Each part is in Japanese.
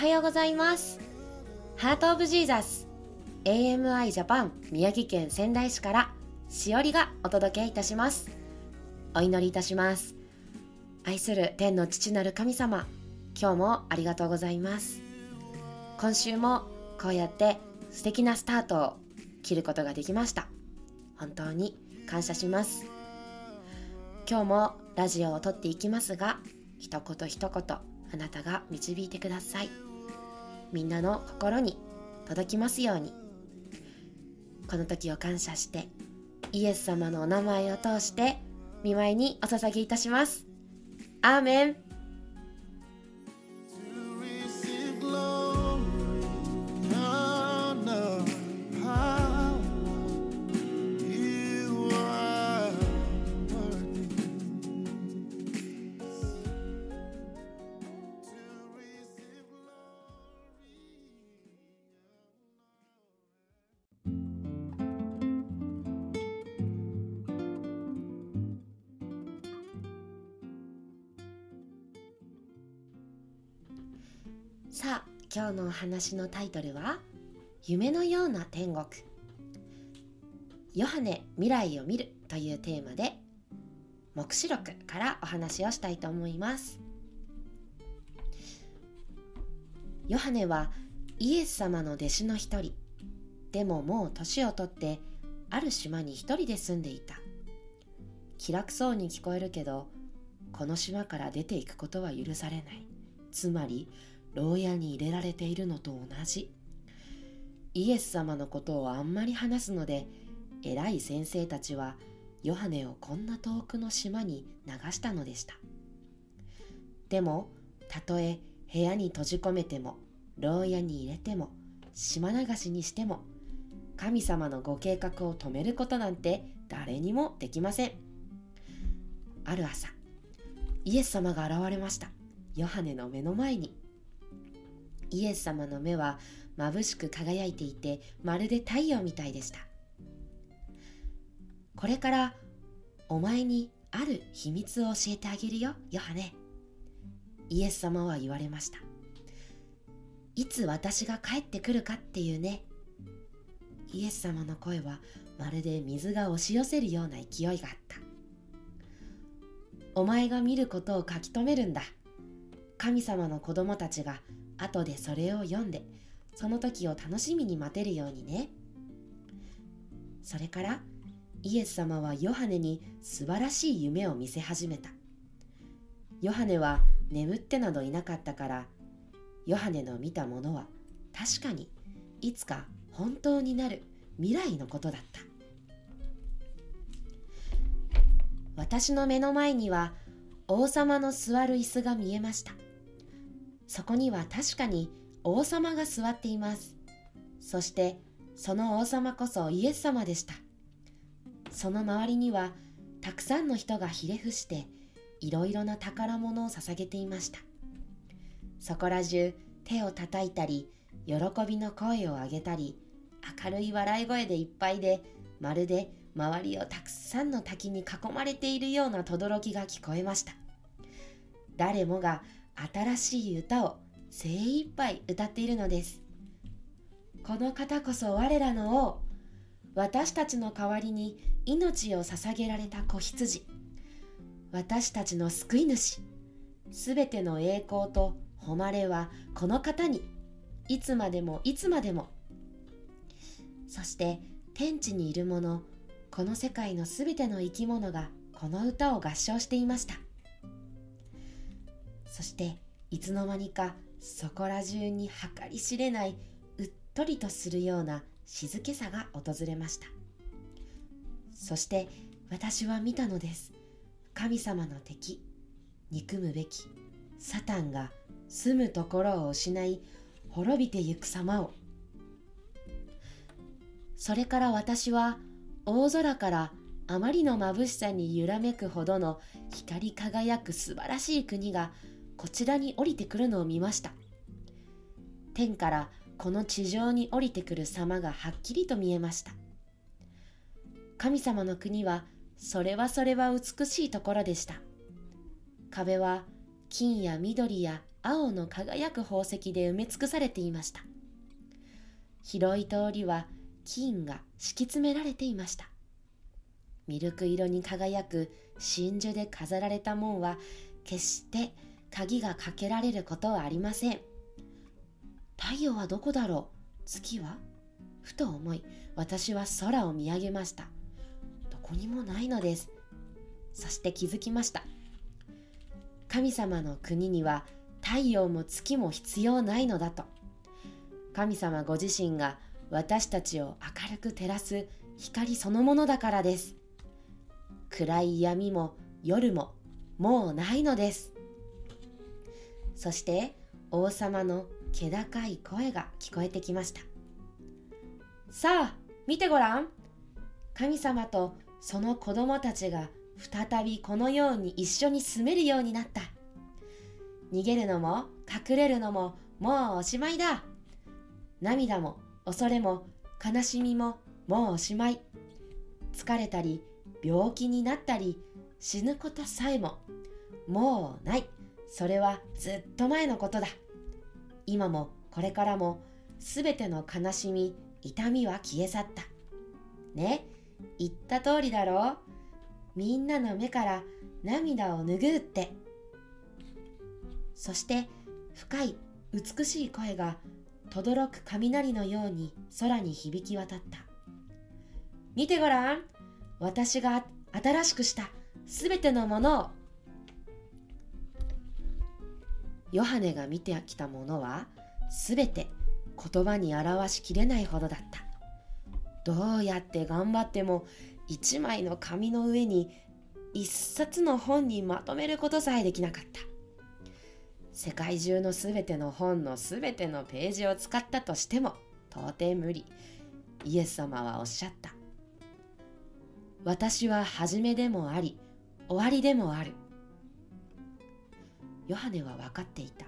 おはようございます。ハートオブジーザス AMI ジャパン宮城県仙台市からしおりがお届けいたします。お祈りいたします。愛する天の父なる神様今日もありがとうございます。今週もこうやって素敵なスタートを切ることができました。本当に感謝します。今日もラジオを撮っていきますが一言一言あなたが導いてください。みんなの心に届きますように。この時を感謝してイエス様のお名前を通して見舞いにお捧げいたします。アーメン。さあ今日のお話のタイトルは「夢のような天国」「ヨハネ未来を見る」というテーマで黙示録からお話をしたいと思います。ヨハネはイエス様の弟子の一人。でももう年をとってある島に一人で住んでいた。気楽そうに聞こえるけどこの島から出ていくことは許されない。つまり牢屋に入れられているのと同じ。イエス様のことをあんまり話すので偉い先生たちはヨハネをこんな遠くの島に流したのでした。でもたとえ部屋に閉じ込めても牢屋に入れても島流しにしても神様のご計画を止めることなんて誰にもできません。ある朝イエス様が現れました。ヨハネの目の前に。イエス様の目は眩しく輝いていてまるで太陽みたいでした。これからお前にある秘密を教えてあげるよヨハネ。イエス様は言われました。いつ私が帰ってくるかっていうね。イエス様の声はまるで水が押し寄せるような勢いがあった。お前が見ることを書き留めるんだ。神様の子供たちが後でそれを読んでその時を楽しみに待てるようにね。それからイエス様はヨハネに素晴らしい夢を見せ始めた。ヨハネは眠ってなどいなかったからヨハネの見たものは確かにいつか本当になる未来のことだった。私の目の前には王様の座る椅子が見えました。そこには確かに王様が座っています。そしてその王様こそイエス様でした。その周りにはたくさんの人がひれ伏していろいろな宝物を捧げていました。そこら中手を叩いたり喜びの声を上げたり明るい笑い声でいっぱいでまるで周りをたくさんの滝に囲まれているような轟きが聞こえました。誰もが新しい歌を精一杯歌っているのです。この方こそ我らの王私たちの代わりに命を捧げられた子羊。私たちの救い主。すべての栄光と誉れはこの方に。いつまでもいつまでも。そして天地にいる者この世界のすべての生き物がこの歌を合唱していました。そしていつの間にかそこら中に計り知れないうっとりとするような静けさが訪れました。そして私は見たのです。神様の敵憎むべき。サタンが住むところを失い滅びてゆく様を。それから私は大空からあまりの眩しさに揺らめくほどの光り輝く素晴らしい国がこちらに降りてくるのを見ました。天からこの地上に降りてくる様がはっきりと見えました。神様の国はそれはそれは美しいところでした。壁は金や緑や青の輝く宝石で埋め尽くされていました。広い通りは金が敷き詰められていました。ミルク色に輝く真珠で飾られた門は決して鍵がかけられることはありません。太陽はどこだろう？月は？ふと思い私は空を見上げました。どこにもないのです。そして気づきました。神様の国には太陽も月も必要ないのだと。神様ご自身が私たちを明るく照らす光そのものだからです。暗い闇も夜ももうないのです。そして王様の気高い声が聞こえてきました。さあ見てごらん。神様とその子供たちが再びこのように一緒に住めるようになった。逃げるのも隠れるのももうおしまいだ。涙も恐れも悲しみももうおしまい。疲れたり病気になったり死ぬことさえももうない。それはずっと前のことだ。今もこれからもすべての悲しみ痛みは消え去った。ね言った通りだろ。うみんなの目から涙を拭うって。そして深い美しい声が轟く雷のように空に響き渡った。見てごらん。私が新しくしたすべてのものをヨハネが見てきたものはすべて言葉に表しきれないほどだった。どうやって頑張っても一枚の紙の上に一冊の本にまとめることさえできなかった。世界中のすべての本のすべてのページを使ったとしても到底無理。イエス様はおっしゃった。私は初めでもあり終わりでもある。ヨハネは分かっていた。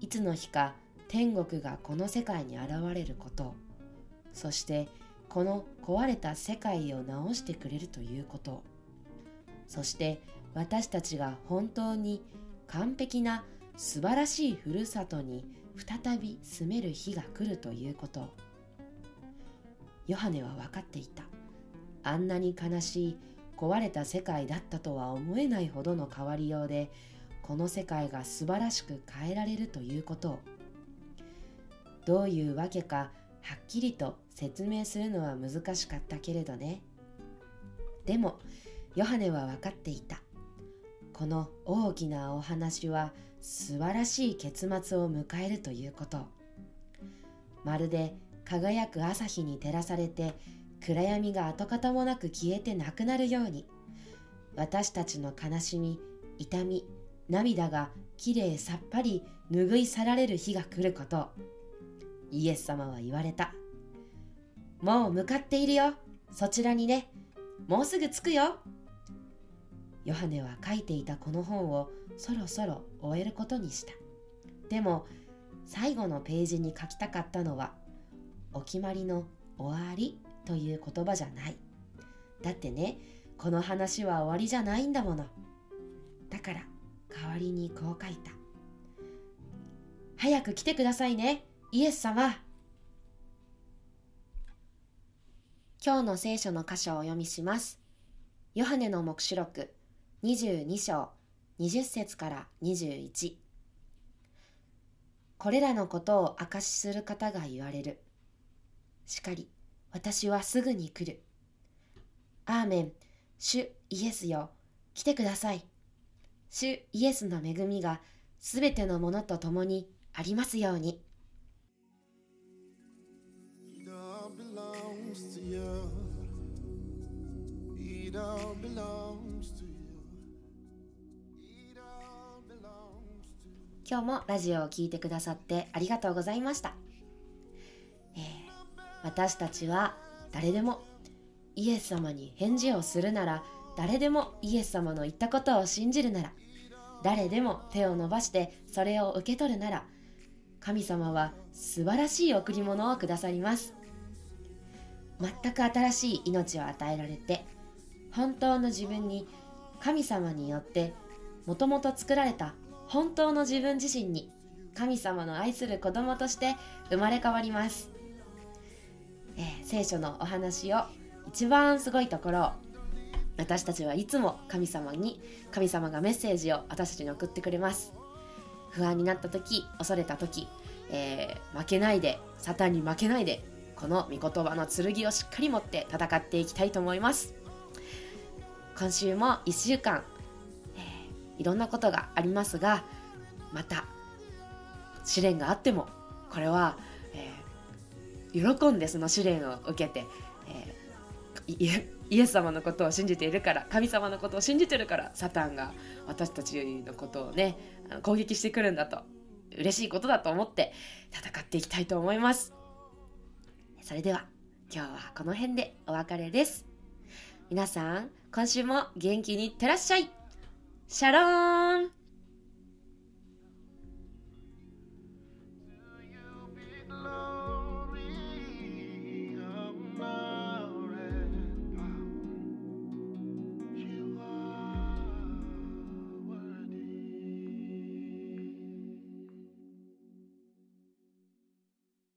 いつの日か天国がこの世界に現れること。そしてこの壊れた世界を直してくれるということ。そして私たちが本当に完璧な素晴らしいふるさとに再び住める日が来るということ。ヨハネは分かっていた。あんなに悲しい壊れた世界だったとは思えないほどの変わりようでこの世界が素晴らしく変えられるということを。どういうわけかはっきりと説明するのは難しかったけれどね。でもヨハネは分かっていた。この大きなお話は素晴らしい結末を迎えるということ。まるで輝く朝日に照らされて暗闇が跡形もなく消えてなくなるように私たちの悲しみ痛み涙がきれいさっぱり拭い去られる日が来ること。イエス様は言われた。もう向かっているよ。そちらにね。もうすぐ着くよ。ヨハネは書いていたこの本をそろそろ終えることにした。でも最後のページに書きたかったのはお決まりの終わりという言葉じゃない。だってねこの話は終わりじゃないんだもの。だから代わりにこう書いた。早く来てくださいね。イエス様。今日の聖書の箇所をお読みします。ヨハネの黙示録22章20節から21これらのことを証しする方が言われる。しかり私はすぐに来る。アーメン、主イエスよ、来てください。主イエスの恵みがすべてのものと共にありますように。今日もラジオを聴いてくださってありがとうございました。私たちは誰でもイエス様に返事をするなら誰でもイエス様の言ったことを信じるなら誰でも手を伸ばしてそれを受け取るなら神様は素晴らしい贈り物をくださります。全く新しい命を与えられて本当の自分に神様によってもともと作られた本当の自分自身に神様の愛する子供として生まれ変わります、えー、聖書のお話を一番すごいところを私たちはいつも神様に神様がメッセージを私たちに送ってくれます。不安になった時恐れた時、えー、負けないでサタンに負けないでこの御言葉の剣をしっかり持って戦っていきたいと思います。今週も1週間、えー、いろんなことがありますがまた試練があってもこれは、えー、喜んでその試練を受けて、えー、イエス様のことを信じているから神様のことを信じてるからサタンが私たちのことをね攻撃してくるんだと嬉しいことだと思って戦っていきたいと思います。それでは今日はこの辺でお別れです。皆さん今週も元気にいってらっしゃい。シャローン。